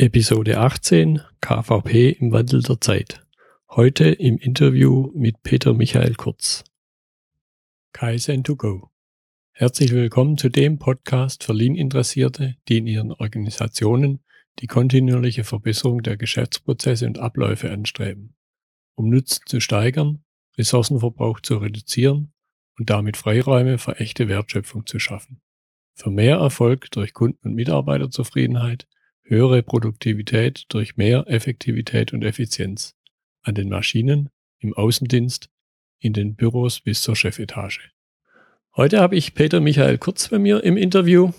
Episode 18 KVP im Wandel der Zeit. Heute im Interview mit Peter Michael Kurz. Kaizen to go. Herzlich willkommen zu dem Podcast für Lean-Interessierte, die in ihren Organisationen die kontinuierliche Verbesserung der Geschäftsprozesse und Abläufe anstreben, um Nutzen zu steigern, Ressourcenverbrauch zu reduzieren und damit Freiräume für echte Wertschöpfung zu schaffen. Für mehr Erfolg durch Kunden- und Mitarbeiterzufriedenheit höhere Produktivität durch mehr Effektivität und Effizienz an den Maschinen, im Außendienst, in den Büros bis zur Chefetage. Heute habe ich Peter Michael Kurz bei mir im Interview.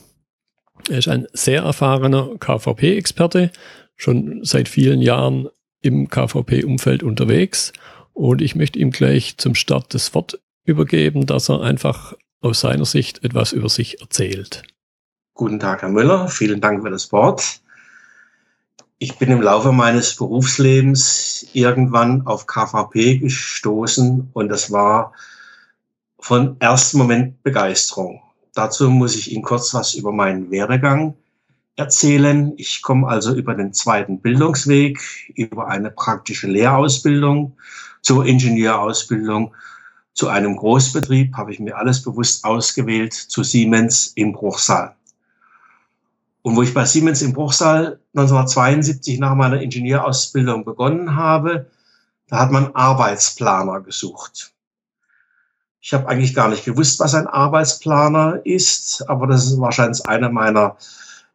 Er ist ein sehr erfahrener KVP-Experte, schon seit vielen Jahren im KVP-Umfeld unterwegs. Und ich möchte ihm gleich zum Start das Wort übergeben, dass er einfach aus seiner Sicht etwas über sich erzählt. Guten Tag, Herr Müller. Vielen Dank für das Wort ich bin im Laufe meines Berufslebens irgendwann auf KVP gestoßen und das war von ersten Moment Begeisterung. Dazu muss ich Ihnen kurz was über meinen Werdegang erzählen. Ich komme also über den zweiten Bildungsweg, über eine praktische Lehrausbildung zur Ingenieurausbildung, zu einem Großbetrieb, habe ich mir alles bewusst ausgewählt, zu Siemens in Bruchsal. Und wo ich bei Siemens im Bruchsal 1972 nach meiner Ingenieurausbildung begonnen habe, da hat man Arbeitsplaner gesucht. Ich habe eigentlich gar nicht gewusst, was ein Arbeitsplaner ist, aber das ist wahrscheinlich eine meiner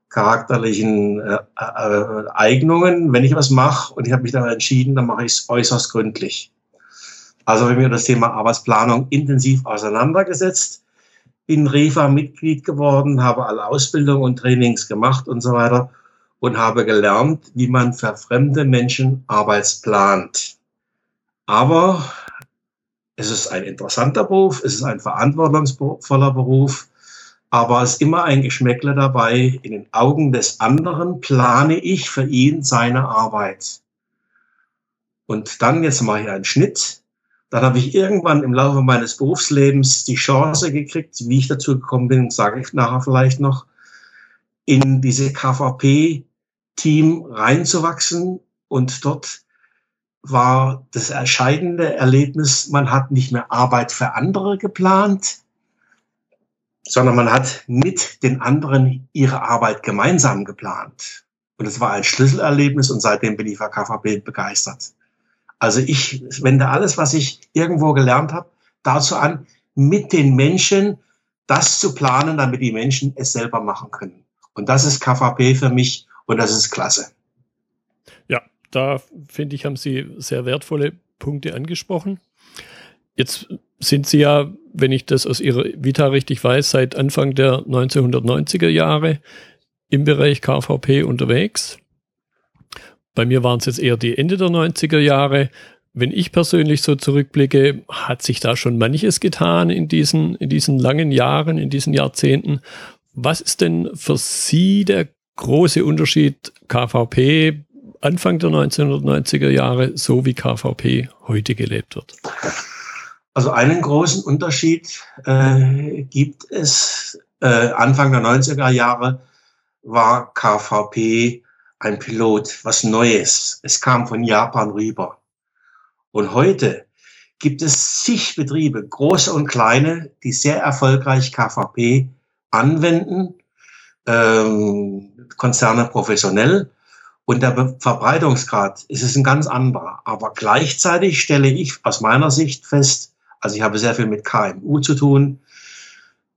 charakterlichen äh, äh, Eignungen. Wenn ich was mache und ich habe mich dann entschieden, dann mache ich es äußerst gründlich. Also habe ich mir das Thema Arbeitsplanung intensiv auseinandergesetzt bin REFA-Mitglied geworden, habe alle Ausbildungen und Trainings gemacht und so weiter und habe gelernt, wie man für fremde Menschen arbeitsplant. Aber es ist ein interessanter Beruf, es ist ein verantwortungsvoller Beruf, aber es ist immer ein Geschmäckle dabei. In den Augen des anderen plane ich für ihn seine Arbeit. Und dann, jetzt mache ich einen Schnitt, dann habe ich irgendwann im Laufe meines Berufslebens die Chance gekriegt, wie ich dazu gekommen bin, sage ich nachher vielleicht noch, in diese KVP-Team reinzuwachsen. Und dort war das entscheidende Erlebnis, man hat nicht mehr Arbeit für andere geplant, sondern man hat mit den anderen ihre Arbeit gemeinsam geplant. Und es war ein Schlüsselerlebnis und seitdem bin ich für KVP begeistert. Also ich wende alles, was ich irgendwo gelernt habe, dazu an, mit den Menschen das zu planen, damit die Menschen es selber machen können. Und das ist KVP für mich und das ist klasse. Ja, da finde ich, haben Sie sehr wertvolle Punkte angesprochen. Jetzt sind Sie ja, wenn ich das aus Ihrer Vita richtig weiß, seit Anfang der 1990er Jahre im Bereich KVP unterwegs. Bei mir waren es jetzt eher die Ende der 90er Jahre. Wenn ich persönlich so zurückblicke, hat sich da schon manches getan in diesen, in diesen langen Jahren, in diesen Jahrzehnten. Was ist denn für Sie der große Unterschied KVP Anfang der 1990er Jahre, so wie KVP heute gelebt wird? Also einen großen Unterschied äh, gibt es. Äh, Anfang der 90er Jahre war KVP ein Pilot, was Neues. Es kam von Japan rüber. Und heute gibt es zig Betriebe, große und kleine, die sehr erfolgreich KVP anwenden, ähm, Konzerne professionell. Und der Verbreitungsgrad ist es ein ganz anderer. Aber gleichzeitig stelle ich aus meiner Sicht fest, also ich habe sehr viel mit KMU zu tun,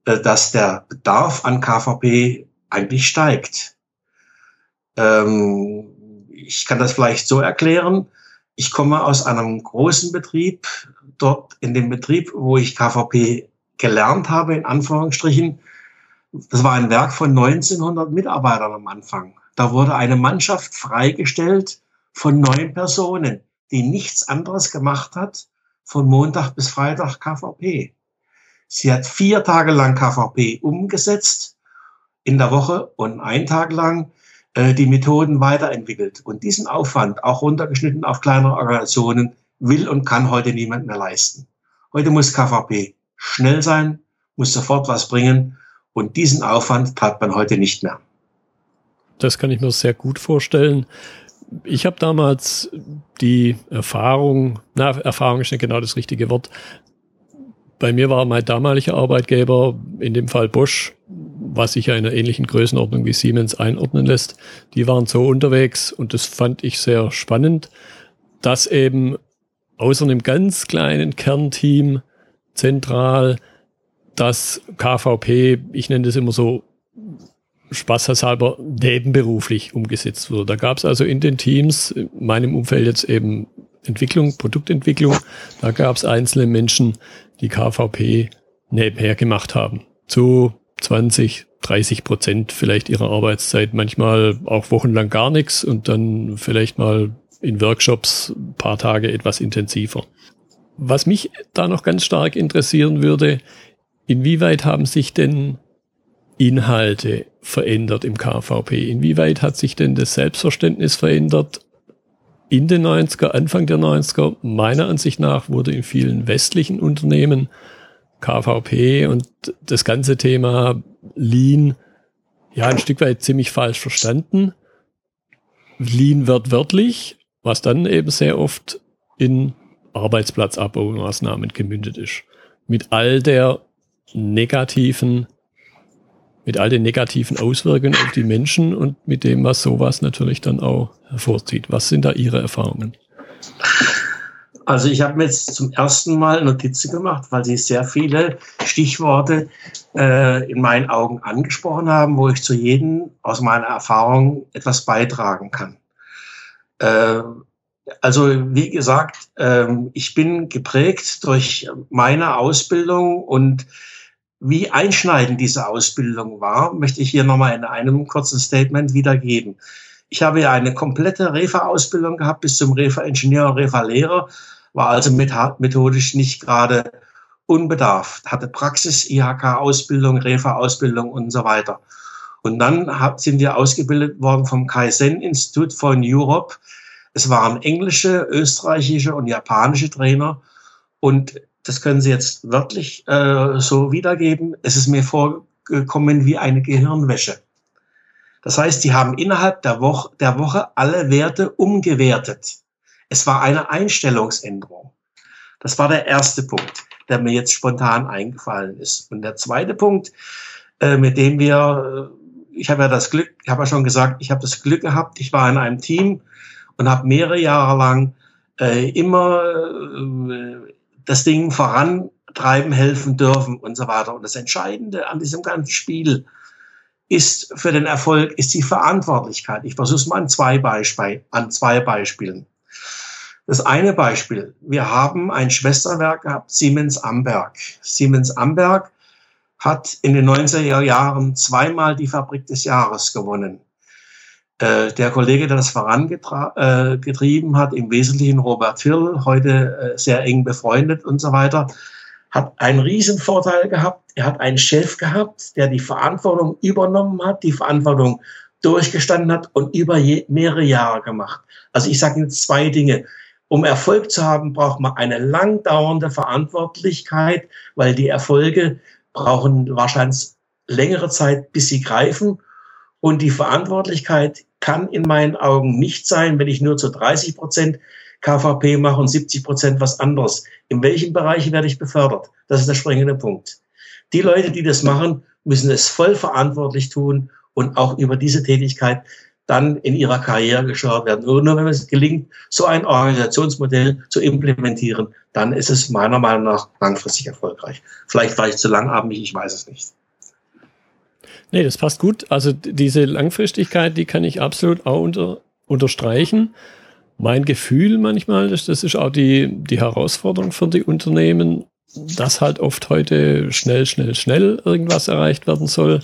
äh, dass der Bedarf an KVP eigentlich steigt. Ähm, ich kann das vielleicht so erklären. Ich komme aus einem großen Betrieb. Dort in dem Betrieb, wo ich KVP gelernt habe, in Anführungsstrichen, das war ein Werk von 1900 Mitarbeitern am Anfang. Da wurde eine Mannschaft freigestellt von neun Personen, die nichts anderes gemacht hat, von Montag bis Freitag KVP. Sie hat vier Tage lang KVP umgesetzt in der Woche und einen Tag lang äh, die Methoden weiterentwickelt. Und diesen Aufwand, auch runtergeschnitten auf kleinere Organisationen, will und kann heute niemand mehr leisten. Heute muss KVP schnell sein, muss sofort was bringen und diesen Aufwand hat man heute nicht mehr. das kann ich mir sehr gut vorstellen. Ich habe damals die Erfahrung, na, Erfahrung ist nicht genau das richtige Wort. Bei mir war mein damaliger Arbeitgeber, in dem Fall Bosch, was sich ja in einer ähnlichen Größenordnung wie Siemens einordnen lässt, die waren so unterwegs und das fand ich sehr spannend, dass eben außer einem ganz kleinen Kernteam zentral das KVP, ich nenne das immer so spaßhalber nebenberuflich umgesetzt wurde. Da gab es also in den Teams, in meinem Umfeld jetzt eben Entwicklung, Produktentwicklung, da gab es einzelne Menschen, die KVP nebenher gemacht haben. Zu 20, 30 Prozent vielleicht ihrer Arbeitszeit, manchmal auch wochenlang gar nichts und dann vielleicht mal in Workshops ein paar Tage etwas intensiver. Was mich da noch ganz stark interessieren würde, inwieweit haben sich denn Inhalte verändert im KVP? Inwieweit hat sich denn das Selbstverständnis verändert? In den 90er, Anfang der 90er, meiner Ansicht nach, wurde in vielen westlichen Unternehmen KVP und das ganze Thema Lean ja ein Stück weit ziemlich falsch verstanden. Lean wird wörtlich, was dann eben sehr oft in Arbeitsplatzabbaumaßnahmen gemündet ist. Mit all der negativen mit all den negativen Auswirkungen auf die Menschen und mit dem, was sowas natürlich dann auch hervorzieht. Was sind da Ihre Erfahrungen? Also ich habe mir jetzt zum ersten Mal Notizen gemacht, weil Sie sehr viele Stichworte äh, in meinen Augen angesprochen haben, wo ich zu jedem aus meiner Erfahrung etwas beitragen kann. Äh, also wie gesagt, äh, ich bin geprägt durch meine Ausbildung und wie einschneidend diese Ausbildung war, möchte ich hier nochmal in einem kurzen Statement wiedergeben. Ich habe ja eine komplette Refa-Ausbildung gehabt bis zum Refa-Ingenieur Refa-Lehrer, war also methodisch nicht gerade unbedarft, hatte Praxis, IHK-Ausbildung, Refa-Ausbildung und so weiter. Und dann sind wir ausgebildet worden vom Kaizen Institute for Europe. Es waren englische, österreichische und japanische Trainer. Und das können Sie jetzt wörtlich äh, so wiedergeben, es ist mir vorgekommen wie eine Gehirnwäsche. Das heißt, die haben innerhalb der Woche, der Woche alle Werte umgewertet. Es war eine Einstellungsänderung. Das war der erste Punkt, der mir jetzt spontan eingefallen ist. Und der zweite Punkt, äh, mit dem wir, äh, ich habe ja das Glück, ich habe ja schon gesagt, ich habe das Glück gehabt, ich war in einem Team und habe mehrere Jahre lang äh, immer das Ding vorantreiben helfen dürfen und so weiter. Und das Entscheidende an diesem ganzen Spiel ist für den Erfolg, ist die Verantwortlichkeit. Ich versuche es mal an zwei, Beispiel, an zwei Beispielen. Das eine Beispiel, wir haben ein Schwesterwerk gehabt, Siemens Amberg. Siemens Amberg hat in den 90er Jahren zweimal die Fabrik des Jahres gewonnen. Äh, der Kollege, der das vorangetrieben äh, hat, im Wesentlichen Robert Hill, heute äh, sehr eng befreundet und so weiter, hat einen riesen Vorteil gehabt. Er hat einen Chef gehabt, der die Verantwortung übernommen hat, die Verantwortung durchgestanden hat und über je, mehrere Jahre gemacht. Also ich sage Ihnen zwei Dinge. Um Erfolg zu haben, braucht man eine lang dauernde Verantwortlichkeit, weil die Erfolge brauchen wahrscheinlich längere Zeit, bis sie greifen. Und die Verantwortlichkeit kann in meinen Augen nicht sein, wenn ich nur zu 30 Prozent KVP mache und 70 Prozent was anderes. In welchen Bereichen werde ich befördert? Das ist der springende Punkt. Die Leute, die das machen, müssen es voll verantwortlich tun und auch über diese Tätigkeit dann in ihrer Karriere geschaut werden. Nur wenn es gelingt, so ein Organisationsmodell zu implementieren, dann ist es meiner Meinung nach langfristig erfolgreich. Vielleicht war ich zu langatmig, ich weiß es nicht. Nee, das passt gut. Also diese Langfristigkeit, die kann ich absolut auch unter, unterstreichen. Mein Gefühl manchmal, das, das ist auch die, die Herausforderung für die Unternehmen, dass halt oft heute schnell, schnell, schnell irgendwas erreicht werden soll.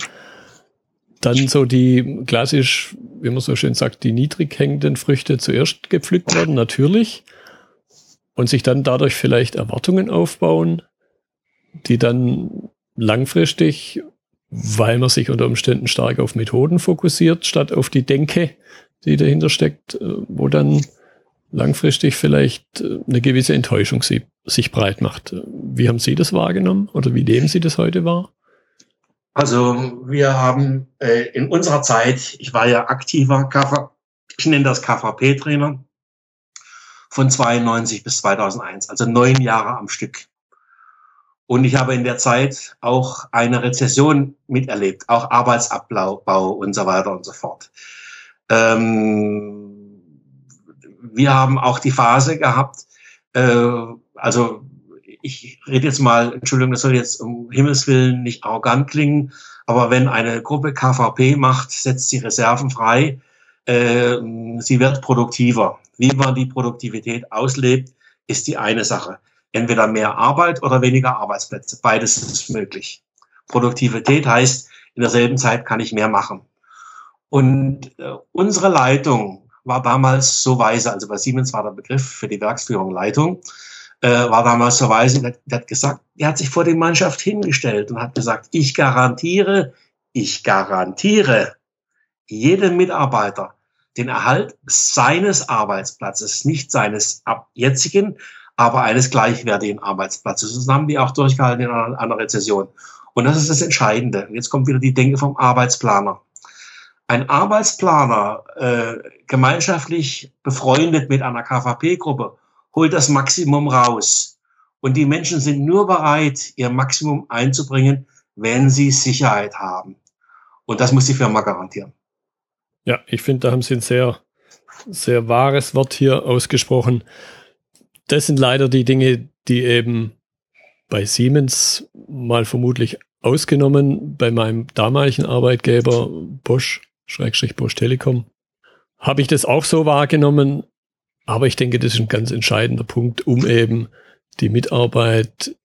Dann so die klassisch, wie man so schön sagt, die niedrig hängenden Früchte zuerst gepflückt werden, natürlich. Und sich dann dadurch vielleicht Erwartungen aufbauen, die dann langfristig weil man sich unter Umständen stark auf Methoden fokussiert, statt auf die Denke, die dahinter steckt, äh, wo dann langfristig vielleicht äh, eine gewisse Enttäuschung sich breit macht. Wie haben Sie das wahrgenommen oder wie nehmen Sie das heute wahr? Also wir haben äh, in unserer Zeit, ich war ja aktiver KV, ich nenne das KVP-Trainer, von 92 bis 2001, also neun Jahre am Stück. Und ich habe in der Zeit auch eine Rezession miterlebt, auch Arbeitsabbau und so weiter und so fort. Ähm, wir haben auch die Phase gehabt, äh, also ich rede jetzt mal, Entschuldigung, das soll jetzt um Himmels Willen nicht arrogant klingen, aber wenn eine Gruppe KVP macht, setzt sie Reserven frei, äh, sie wird produktiver. Wie man die Produktivität auslebt, ist die eine Sache entweder mehr Arbeit oder weniger Arbeitsplätze. Beides ist möglich. Produktivität heißt, in derselben Zeit kann ich mehr machen. Und äh, unsere Leitung war damals so weise, also bei Siemens war der Begriff für die Werksführung Leitung, äh, war damals so weise, der, der hat gesagt, er hat sich vor die Mannschaft hingestellt und hat gesagt, ich garantiere, ich garantiere jedem Mitarbeiter den Erhalt seines Arbeitsplatzes, nicht seines jetzigen, aber eines gleichwertigen Arbeitsplatzes. Das haben die auch durchgehalten in einer, einer Rezession. Und das ist das Entscheidende. Jetzt kommt wieder die Denke vom Arbeitsplaner. Ein Arbeitsplaner, äh, gemeinschaftlich befreundet mit einer KVP-Gruppe, holt das Maximum raus. Und die Menschen sind nur bereit, ihr Maximum einzubringen, wenn sie Sicherheit haben. Und das muss die Firma garantieren. Ja, ich finde, da haben Sie ein sehr, sehr wahres Wort hier ausgesprochen das sind leider die Dinge, die eben bei Siemens mal vermutlich ausgenommen, bei meinem damaligen Arbeitgeber Bosch, Schrägstrich Bosch Telekom, habe ich das auch so wahrgenommen. Aber ich denke, das ist ein ganz entscheidender Punkt, um eben die Mitarbeit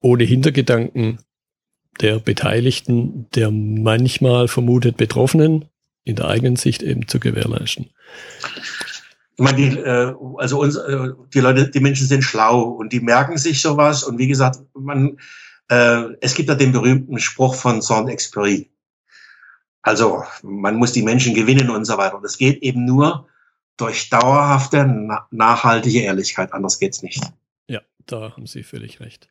ohne Hintergedanken der Beteiligten, der manchmal vermutet Betroffenen in der eigenen Sicht eben zu gewährleisten. Ich meine, die, äh, also uns, äh, die Leute, die Menschen sind schlau und die merken sich sowas. Und wie gesagt, man, äh, es gibt ja den berühmten Spruch von Saint-Exupéry. Also man muss die Menschen gewinnen und so weiter. Und das geht eben nur durch dauerhafte, nachhaltige Ehrlichkeit. Anders geht's nicht. Ja, da haben Sie völlig recht.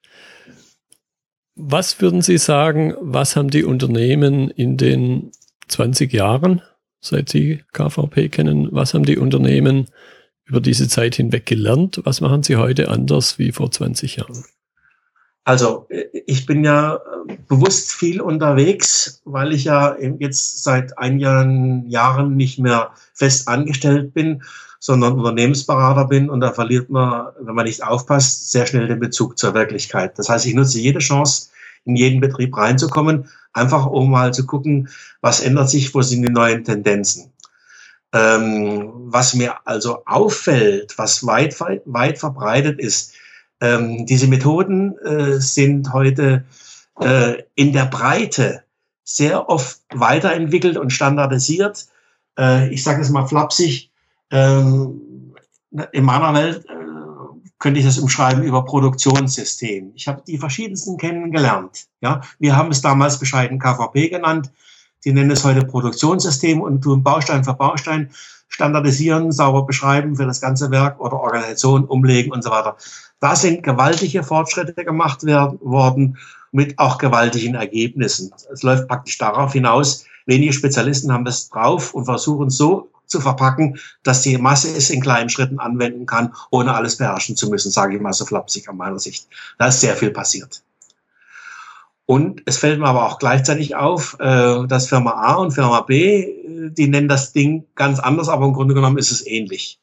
Was würden Sie sagen, was haben die Unternehmen in den 20 Jahren seit Sie KVP kennen? Was haben die Unternehmen über diese Zeit hinweg gelernt? Was machen sie heute anders wie vor 20 Jahren? Also ich bin ja äh, bewusst viel unterwegs, weil ich ja jetzt seit einigen Jahren nicht mehr fest angestellt bin, sondern Unternehmensberater bin und da verliert man, wenn man nicht aufpasst, sehr schnell den Bezug zur Wirklichkeit. Das heißt, ich nutze jede Chance, in jeden Betrieb reinzukommen, einfach um mal zu gucken, was ändert sich, wo sind die neuen Tendenzen. Ähm, was mir also auffällt, was weit, weit verbreitet ist, ähm, diese Methoden äh, sind heute äh, in der Breite sehr oft weiterentwickelt und standardisiert. Äh, ich sage es mal flapsig, ähm, in meiner Welt äh, könnte ich das umschreiben über Produktionssystem. Ich habe die verschiedensten kennengelernt. Ja, wir haben es damals bescheiden KVP genannt. Die nennen es heute Produktionssystem und tun Baustein für Baustein standardisieren, sauber beschreiben für das ganze Werk oder Organisation umlegen und so weiter. Da sind gewaltige Fortschritte gemacht werden, worden mit auch gewaltigen Ergebnissen. Es läuft praktisch darauf hinaus, wenige Spezialisten haben es drauf und versuchen so zu verpacken, dass die Masse es in kleinen Schritten anwenden kann, ohne alles beherrschen zu müssen, sage ich mal so flapsig an meiner Sicht. Da ist sehr viel passiert. Und es fällt mir aber auch gleichzeitig auf, äh, dass Firma A und Firma B, äh, die nennen das Ding ganz anders, aber im Grunde genommen ist es ähnlich.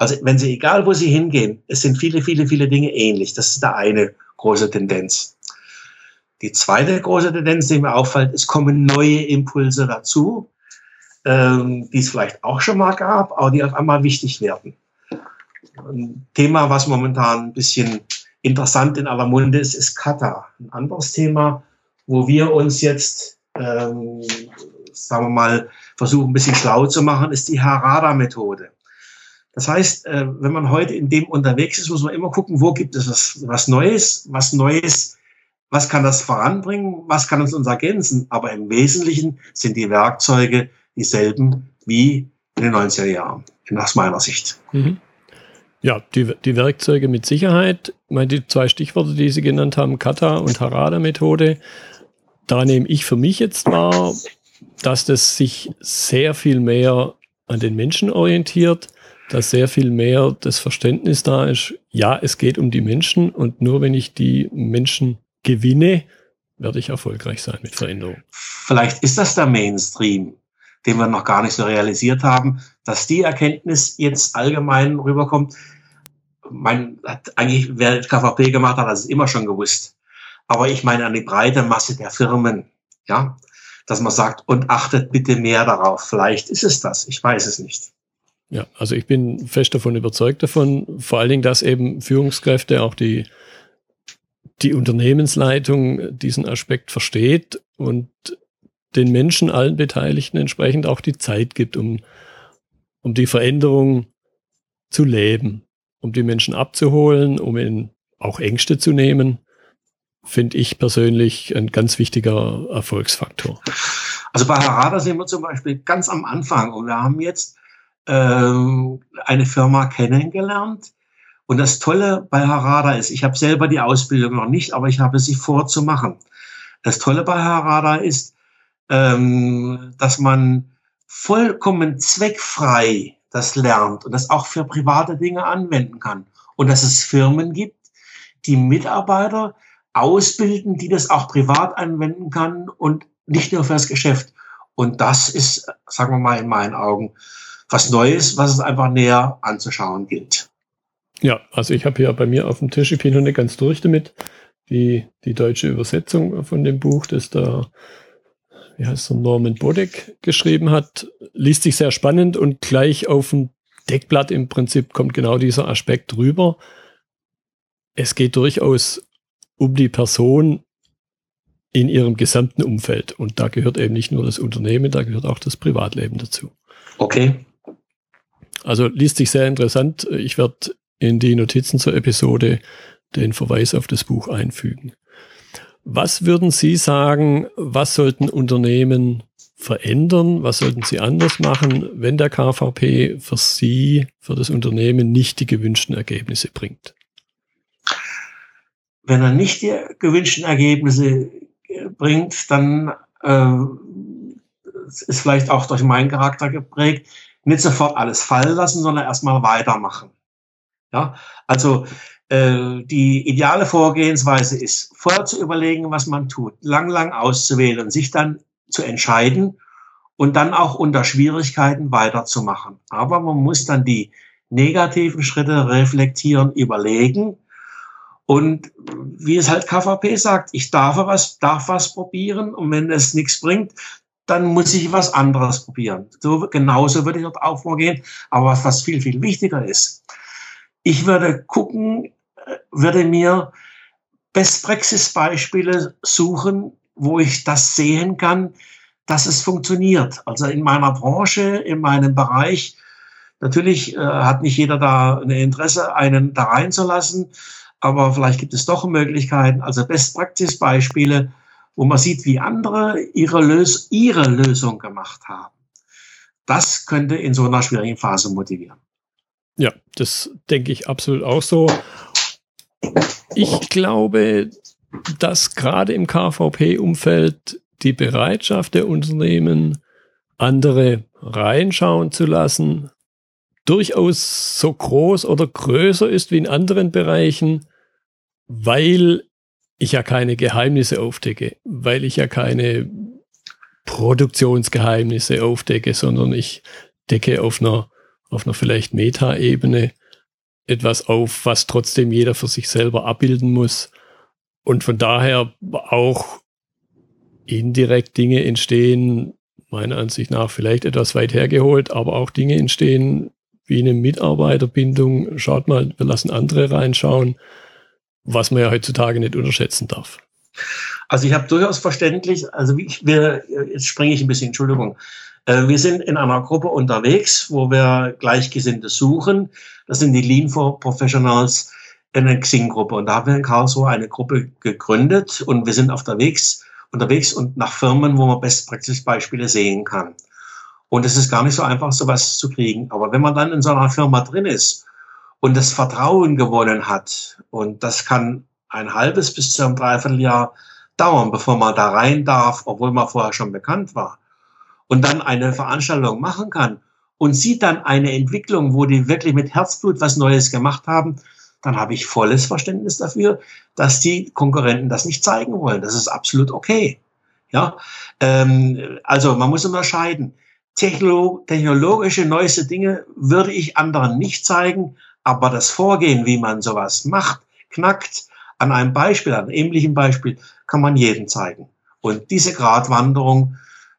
Also wenn Sie, egal wo Sie hingehen, es sind viele, viele, viele Dinge ähnlich. Das ist da eine große Tendenz. Die zweite große Tendenz, die mir auffällt, es kommen neue Impulse dazu, ähm, die es vielleicht auch schon mal gab, aber die auf einmal wichtig werden. Ein Thema, was momentan ein bisschen interessant in aller Munde ist, ist Kata. Ein anderes Thema, wo wir uns jetzt, ähm, sagen wir mal, versuchen, ein bisschen schlau zu machen, ist die Harada-Methode. Das heißt, äh, wenn man heute in dem unterwegs ist, muss man immer gucken, wo gibt es was, was Neues, was Neues, was kann das voranbringen, was kann uns uns ergänzen. Aber im Wesentlichen sind die Werkzeuge dieselben wie in den 90er Jahren, aus meiner Sicht. Mhm. Ja, die, die Werkzeuge mit Sicherheit. Ich meine, die zwei Stichworte, die Sie genannt haben, Kata und Harada-Methode, da nehme ich für mich jetzt wahr, dass das sich sehr viel mehr an den Menschen orientiert, dass sehr viel mehr das Verständnis da ist, ja, es geht um die Menschen und nur wenn ich die Menschen gewinne, werde ich erfolgreich sein mit Veränderung. Vielleicht ist das der Mainstream, den wir noch gar nicht so realisiert haben, dass die Erkenntnis jetzt allgemein rüberkommt. Man hat eigentlich, wer KVP gemacht hat, hat es immer schon gewusst. Aber ich meine an die breite Masse der Firmen, ja, dass man sagt, und achtet bitte mehr darauf. Vielleicht ist es das. Ich weiß es nicht. Ja, also ich bin fest davon überzeugt davon, vor allen Dingen, dass eben Führungskräfte auch die die Unternehmensleitung diesen Aspekt versteht und den Menschen, allen Beteiligten entsprechend auch die Zeit gibt, um, um die Veränderung zu leben, um die Menschen abzuholen, um ihnen auch Ängste zu nehmen, finde ich persönlich ein ganz wichtiger Erfolgsfaktor. Also bei Harada sind wir zum Beispiel ganz am Anfang und wir haben jetzt eine Firma kennengelernt, und das Tolle bei Harada ist, ich habe selber die Ausbildung noch nicht, aber ich habe sie vorzumachen. Das Tolle bei Harada ist, ähm, dass man vollkommen zweckfrei das lernt und das auch für private Dinge anwenden kann. Und dass es Firmen gibt, die Mitarbeiter ausbilden, die das auch privat anwenden kann und nicht nur fürs Geschäft. Und das ist, sagen wir mal, in meinen Augen was Neues, was es einfach näher anzuschauen gilt. Ja, also ich habe hier bei mir auf dem Tisch, ich bin noch nicht ganz durch damit, die, die deutsche Übersetzung von dem Buch, das da, wie heißt der, Norman Bodek geschrieben hat, liest sich sehr spannend und gleich auf dem Deckblatt im Prinzip kommt genau dieser Aspekt rüber. Es geht durchaus um die Person in ihrem gesamten Umfeld. Und da gehört eben nicht nur das Unternehmen, da gehört auch das Privatleben dazu. Okay. Also liest sich sehr interessant. Ich werde in die Notizen zur Episode den Verweis auf das Buch einfügen. Was würden Sie sagen, was sollten Unternehmen verändern? Was sollten sie anders machen, wenn der KVP für Sie, für das Unternehmen nicht die gewünschten Ergebnisse bringt? Wenn er nicht die gewünschten Ergebnisse bringt, dann äh, ist vielleicht auch durch meinen Charakter geprägt, nicht sofort alles fallen lassen, sondern erstmal weitermachen. Ja, also äh, die ideale Vorgehensweise ist, vorher zu überlegen, was man tut, lang, lang auszuwählen sich dann zu entscheiden und dann auch unter Schwierigkeiten weiterzumachen. Aber man muss dann die negativen Schritte reflektieren, überlegen. Und wie es halt KVP sagt, ich darf was, darf was probieren und wenn es nichts bringt, dann muss ich was anderes probieren. So, genauso würde ich dort auch vorgehen. Aber was, viel, viel wichtiger ist, ich würde gucken, äh, würde mir Best-Praxis-Beispiele suchen, wo ich das sehen kann, dass es funktioniert. Also in meiner Branche, in meinem Bereich. Natürlich äh, hat nicht jeder da ein Interesse, einen da reinzulassen, aber vielleicht gibt es doch Möglichkeiten. Also Best-Practice-Beispiele, wo man sieht, wie andere ihre, Lös ihre Lösung gemacht haben. Das könnte in so einer schwierigen Phase motivieren. Ja, das denke ich absolut auch so. Ich glaube, dass gerade im KVP-Umfeld die Bereitschaft der Unternehmen, andere reinschauen zu lassen, durchaus so groß oder größer ist wie in anderen Bereichen, weil ich ja keine Geheimnisse aufdecke, weil ich ja keine Produktionsgeheimnisse aufdecke, sondern ich decke auf einer auf einer vielleicht Meta-Ebene etwas auf, was trotzdem jeder für sich selber abbilden muss. Und von daher auch indirekt Dinge entstehen, meiner Ansicht nach vielleicht etwas weit hergeholt, aber auch Dinge entstehen wie eine Mitarbeiterbindung. Schaut mal, wir lassen andere reinschauen, was man ja heutzutage nicht unterschätzen darf. Also ich habe durchaus verständlich, also ich, wir, jetzt springe ich ein bisschen, Entschuldigung. Äh, wir sind in einer Gruppe unterwegs, wo wir Gleichgesinnte suchen. Das sind die Lean for Professionals in der Xing-Gruppe. Und da haben wir in Karlsruhe eine Gruppe gegründet und wir sind auf unterwegs und nach Firmen, wo man Best-Practice-Beispiele sehen kann. Und es ist gar nicht so einfach, sowas zu kriegen. Aber wenn man dann in so einer Firma drin ist und das Vertrauen gewonnen hat, und das kann ein halbes bis zu einem Dreivierteljahr dauern, bevor man da rein darf, obwohl man vorher schon bekannt war. Und dann eine Veranstaltung machen kann und sieht dann eine Entwicklung, wo die wirklich mit Herzblut was Neues gemacht haben, dann habe ich volles Verständnis dafür, dass die Konkurrenten das nicht zeigen wollen. Das ist absolut okay. Ja, ähm, also man muss unterscheiden. Techno technologische neueste Dinge würde ich anderen nicht zeigen, aber das Vorgehen, wie man sowas macht, knackt, an einem Beispiel, an einem ähnlichen Beispiel, kann man jedem zeigen. Und diese Gratwanderung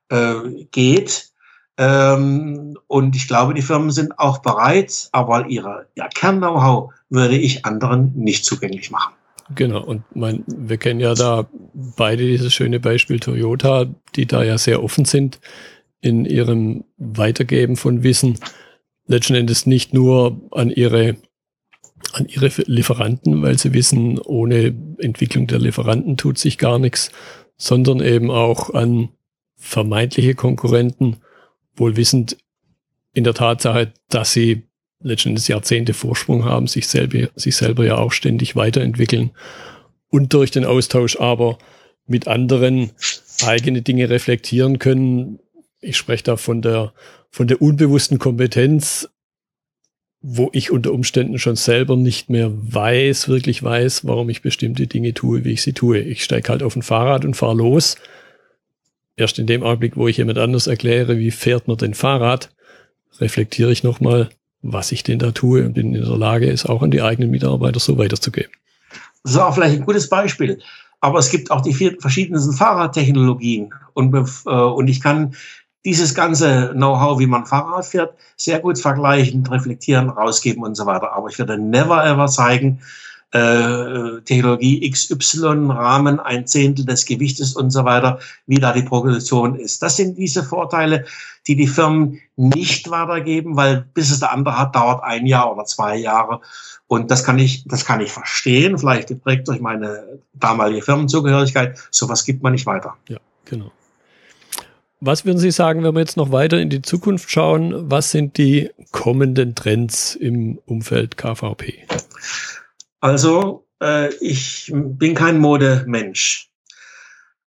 äh, geht. Ähm, und ich glaube, die Firmen sind auch bereit, aber ihre, ihr Kern-Know-how würde ich anderen nicht zugänglich machen. Genau, und mein, wir kennen ja da beide dieses schöne Beispiel Toyota, die da ja sehr offen sind in ihrem Weitergeben von Wissen. Letzten Endes nicht nur an ihre an ihre Lieferanten, weil sie wissen, ohne Entwicklung der Lieferanten tut sich gar nichts, sondern eben auch an vermeintliche Konkurrenten, wohl wissend in der Tatsache, dass sie letztendlich Jahrzehnte Vorsprung haben, sich selber, sich selber ja auch ständig weiterentwickeln und durch den Austausch aber mit anderen eigene Dinge reflektieren können. Ich spreche da von der, von der unbewussten Kompetenz, wo ich unter Umständen schon selber nicht mehr weiß, wirklich weiß, warum ich bestimmte Dinge tue, wie ich sie tue. Ich steige halt auf ein Fahrrad und fahre los. Erst in dem Augenblick, wo ich jemand anders erkläre, wie fährt man denn Fahrrad, reflektiere ich nochmal, was ich denn da tue und bin in der Lage, es auch an die eigenen Mitarbeiter so weiterzugeben. Das ist auch vielleicht ein gutes Beispiel. Aber es gibt auch die vier verschiedensten Fahrradtechnologien. Und, äh, und ich kann dieses ganze Know-how, wie man Fahrrad fährt, sehr gut vergleichen, reflektieren, rausgeben und so weiter. Aber ich werde never ever zeigen, äh, Technologie XY, Rahmen, ein Zehntel des Gewichtes und so weiter, wie da die Progression ist. Das sind diese Vorteile, die die Firmen nicht weitergeben, weil bis es der andere hat, dauert ein Jahr oder zwei Jahre. Und das kann ich, das kann ich verstehen, vielleicht geprägt durch meine damalige Firmenzugehörigkeit. Sowas gibt man nicht weiter. Ja, genau. Was würden Sie sagen, wenn wir jetzt noch weiter in die Zukunft schauen? Was sind die kommenden Trends im Umfeld KVP? Also, äh, ich bin kein Modemensch.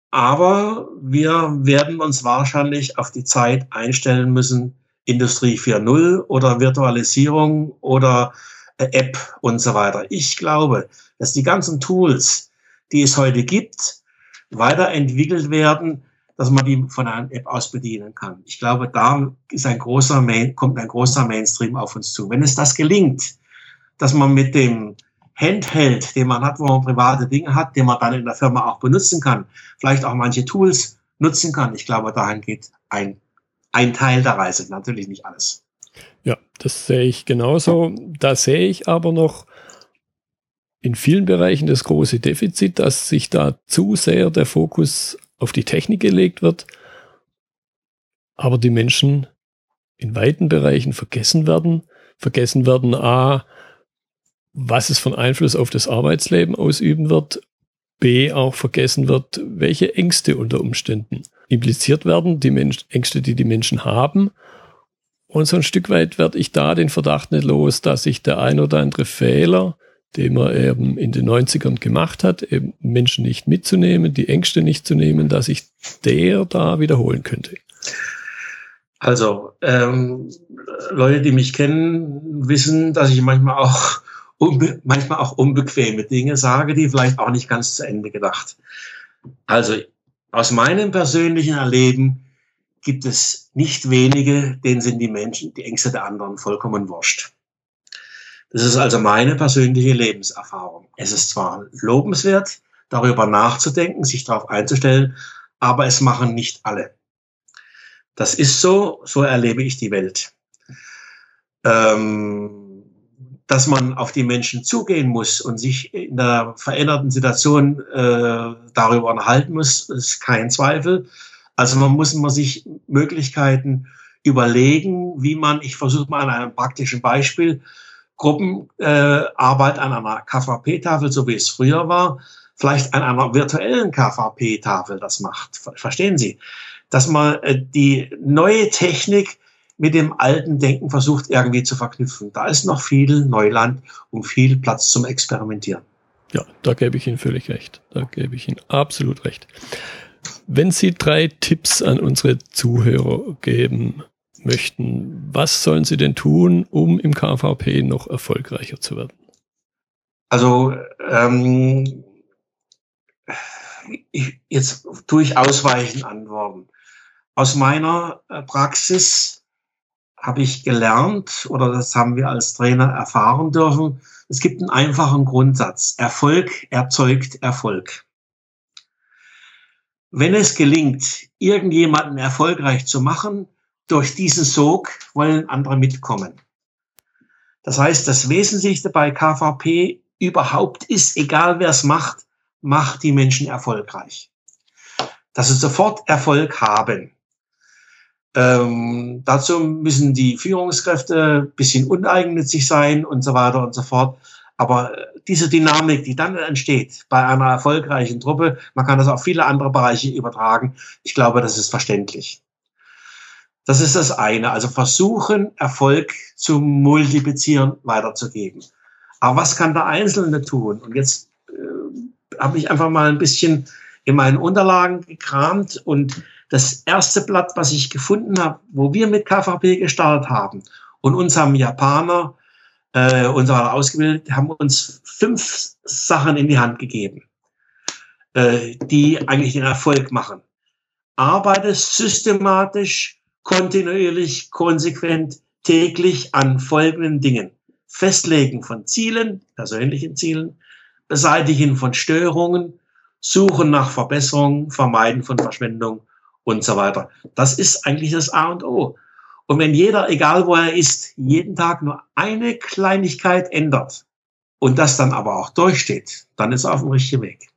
Aber wir werden uns wahrscheinlich auf die Zeit einstellen müssen, Industrie 4.0 oder Virtualisierung oder äh, App und so weiter. Ich glaube, dass die ganzen Tools, die es heute gibt, weiterentwickelt werden, dass man die von einer App aus bedienen kann. Ich glaube, da ist ein großer Main, kommt ein großer Mainstream auf uns zu. Wenn es das gelingt, dass man mit dem Handheld, den man hat, wo man private Dinge hat, den man dann in der Firma auch benutzen kann, vielleicht auch manche Tools nutzen kann. Ich glaube, dahin geht ein, ein Teil der Reise, natürlich nicht alles. Ja, das sehe ich genauso. Da sehe ich aber noch in vielen Bereichen das große Defizit, dass sich da zu sehr der Fokus auf die Technik gelegt wird, aber die Menschen in weiten Bereichen vergessen werden, vergessen werden, a, was es von Einfluss auf das Arbeitsleben ausüben wird, b, auch vergessen wird, welche Ängste unter Umständen impliziert werden, die Mensch, Ängste, die die Menschen haben. Und so ein Stück weit werde ich da den Verdacht nicht los, dass sich der ein oder andere Fehler den man eben in den 90ern gemacht hat, eben Menschen nicht mitzunehmen, die Ängste nicht zu nehmen, dass sich der da wiederholen könnte? Also, ähm, Leute, die mich kennen, wissen, dass ich manchmal auch, manchmal auch unbequeme Dinge sage, die vielleicht auch nicht ganz zu Ende gedacht. Also, aus meinem persönlichen Erleben gibt es nicht wenige, denen sind die Menschen, die Ängste der anderen vollkommen wurscht. Das ist also meine persönliche Lebenserfahrung. Es ist zwar lobenswert, darüber nachzudenken, sich darauf einzustellen, aber es machen nicht alle. Das ist so, so erlebe ich die Welt. Ähm, dass man auf die Menschen zugehen muss und sich in der veränderten Situation äh, darüber unterhalten muss, ist kein Zweifel. Also man muss man sich Möglichkeiten überlegen, wie man, ich versuche mal an einem praktischen Beispiel, Gruppenarbeit äh, an einer KVP-Tafel, so wie es früher war, vielleicht an einer virtuellen KVP-Tafel das macht. Verstehen Sie? Dass man äh, die neue Technik mit dem alten Denken versucht irgendwie zu verknüpfen. Da ist noch viel Neuland und viel Platz zum Experimentieren. Ja, da gebe ich Ihnen völlig recht. Da gebe ich Ihnen absolut recht. Wenn Sie drei Tipps an unsere Zuhörer geben möchten, was sollen sie denn tun, um im KVP noch erfolgreicher zu werden? Also ähm, ich, jetzt tue ich ausweichend antworten. Aus meiner äh, Praxis habe ich gelernt oder das haben wir als Trainer erfahren dürfen. Es gibt einen einfachen Grundsatz. Erfolg erzeugt Erfolg. Wenn es gelingt, irgendjemanden erfolgreich zu machen, durch diesen Sog wollen andere mitkommen. Das heißt, das Wesentlichste bei KVP überhaupt ist, egal wer es macht, macht die Menschen erfolgreich. Dass sie sofort Erfolg haben. Ähm, dazu müssen die Führungskräfte bisschen uneigennützig sein und so weiter und so fort. Aber äh, diese Dynamik, die dann entsteht bei einer erfolgreichen Truppe, man kann das auf viele andere Bereiche übertragen. Ich glaube, das ist verständlich. Das ist das eine. Also versuchen, Erfolg zu multiplizieren, weiterzugeben. Aber was kann der Einzelne tun? Und jetzt äh, habe ich einfach mal ein bisschen in meinen Unterlagen gekramt und das erste Blatt, was ich gefunden habe, wo wir mit KVP gestartet haben und uns haben Japaner, äh, uns ausgebildet, haben uns fünf Sachen in die Hand gegeben, äh, die eigentlich den Erfolg machen. Arbeite systematisch kontinuierlich, konsequent, täglich an folgenden Dingen. Festlegen von Zielen, persönlichen Zielen, Beseitigen von Störungen, Suchen nach Verbesserungen, Vermeiden von Verschwendung und so weiter. Das ist eigentlich das A und O. Und wenn jeder, egal wo er ist, jeden Tag nur eine Kleinigkeit ändert und das dann aber auch durchsteht, dann ist er auf dem richtigen Weg.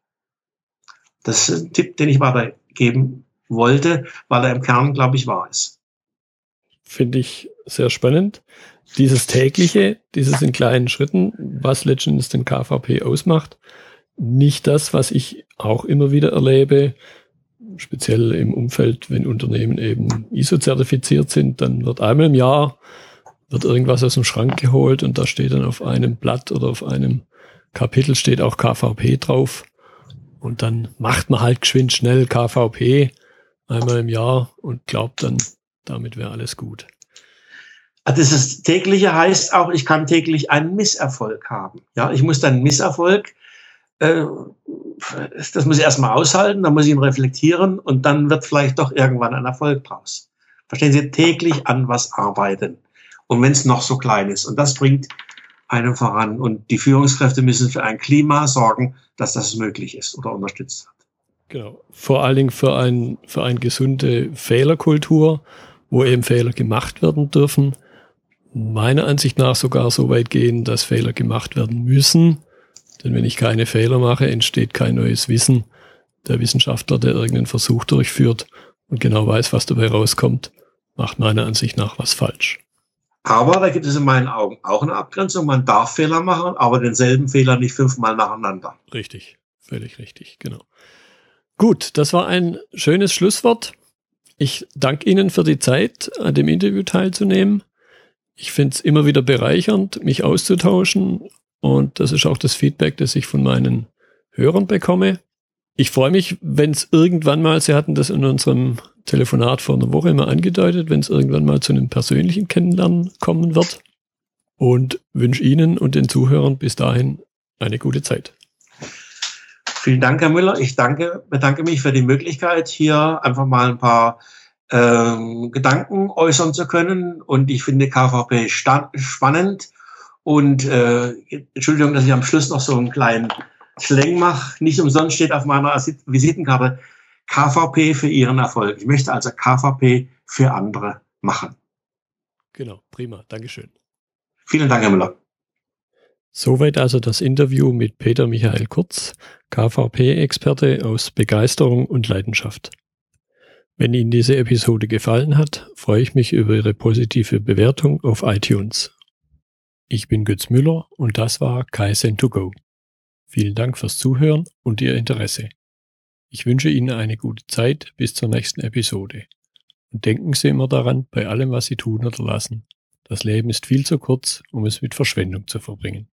Das ist ein Tipp, den ich weitergeben wollte, weil er im Kern, glaube ich, wahr ist finde ich sehr spannend. Dieses tägliche, dieses in kleinen Schritten, was letztendlich den KVP ausmacht, nicht das, was ich auch immer wieder erlebe, speziell im Umfeld, wenn Unternehmen eben ISO-zertifiziert sind, dann wird einmal im Jahr wird irgendwas aus dem Schrank geholt und da steht dann auf einem Blatt oder auf einem Kapitel steht auch KVP drauf. Und dann macht man halt geschwind schnell KVP einmal im Jahr und glaubt dann, damit wäre alles gut. Also das ist, tägliche heißt auch, ich kann täglich einen Misserfolg haben. Ja, ich muss dann Misserfolg, äh, das muss ich erstmal aushalten, dann muss ich ihn reflektieren und dann wird vielleicht doch irgendwann ein Erfolg draus. Verstehen Sie, täglich an was arbeiten. Und wenn es noch so klein ist. Und das bringt einem voran. Und die Führungskräfte müssen für ein Klima sorgen, dass das möglich ist oder unterstützt wird. Genau. Vor allen Dingen für, ein, für eine gesunde Fehlerkultur wo eben Fehler gemacht werden dürfen. Meiner Ansicht nach sogar so weit gehen, dass Fehler gemacht werden müssen. Denn wenn ich keine Fehler mache, entsteht kein neues Wissen. Der Wissenschaftler, der irgendeinen Versuch durchführt und genau weiß, was dabei rauskommt, macht meiner Ansicht nach was falsch. Aber da gibt es in meinen Augen auch eine Abgrenzung. Man darf Fehler machen, aber denselben Fehler nicht fünfmal nacheinander. Richtig, völlig richtig, genau. Gut, das war ein schönes Schlusswort. Ich danke Ihnen für die Zeit, an dem Interview teilzunehmen. Ich finde es immer wieder bereichernd, mich auszutauschen. Und das ist auch das Feedback, das ich von meinen Hörern bekomme. Ich freue mich, wenn es irgendwann mal, Sie hatten das in unserem Telefonat vor einer Woche immer angedeutet, wenn es irgendwann mal zu einem persönlichen Kennenlernen kommen wird. Und wünsche Ihnen und den Zuhörern bis dahin eine gute Zeit. Vielen Dank, Herr Müller. Ich danke, bedanke mich für die Möglichkeit, hier einfach mal ein paar ähm, Gedanken äußern zu können. Und ich finde KVP spannend. Und äh, Entschuldigung, dass ich am Schluss noch so einen kleinen Slang mache. Nicht umsonst steht auf meiner Visitenkarte KVP für Ihren Erfolg. Ich möchte also KVP für andere machen. Genau, prima. Dankeschön. Vielen Dank, Herr Müller. Soweit also das Interview mit Peter Michael Kurz, KVP-Experte aus Begeisterung und Leidenschaft. Wenn Ihnen diese Episode gefallen hat, freue ich mich über Ihre positive Bewertung auf iTunes. Ich bin Götz Müller und das war Kaizen2Go. Vielen Dank fürs Zuhören und Ihr Interesse. Ich wünsche Ihnen eine gute Zeit bis zur nächsten Episode. Und denken Sie immer daran, bei allem, was Sie tun oder lassen. Das Leben ist viel zu kurz, um es mit Verschwendung zu verbringen.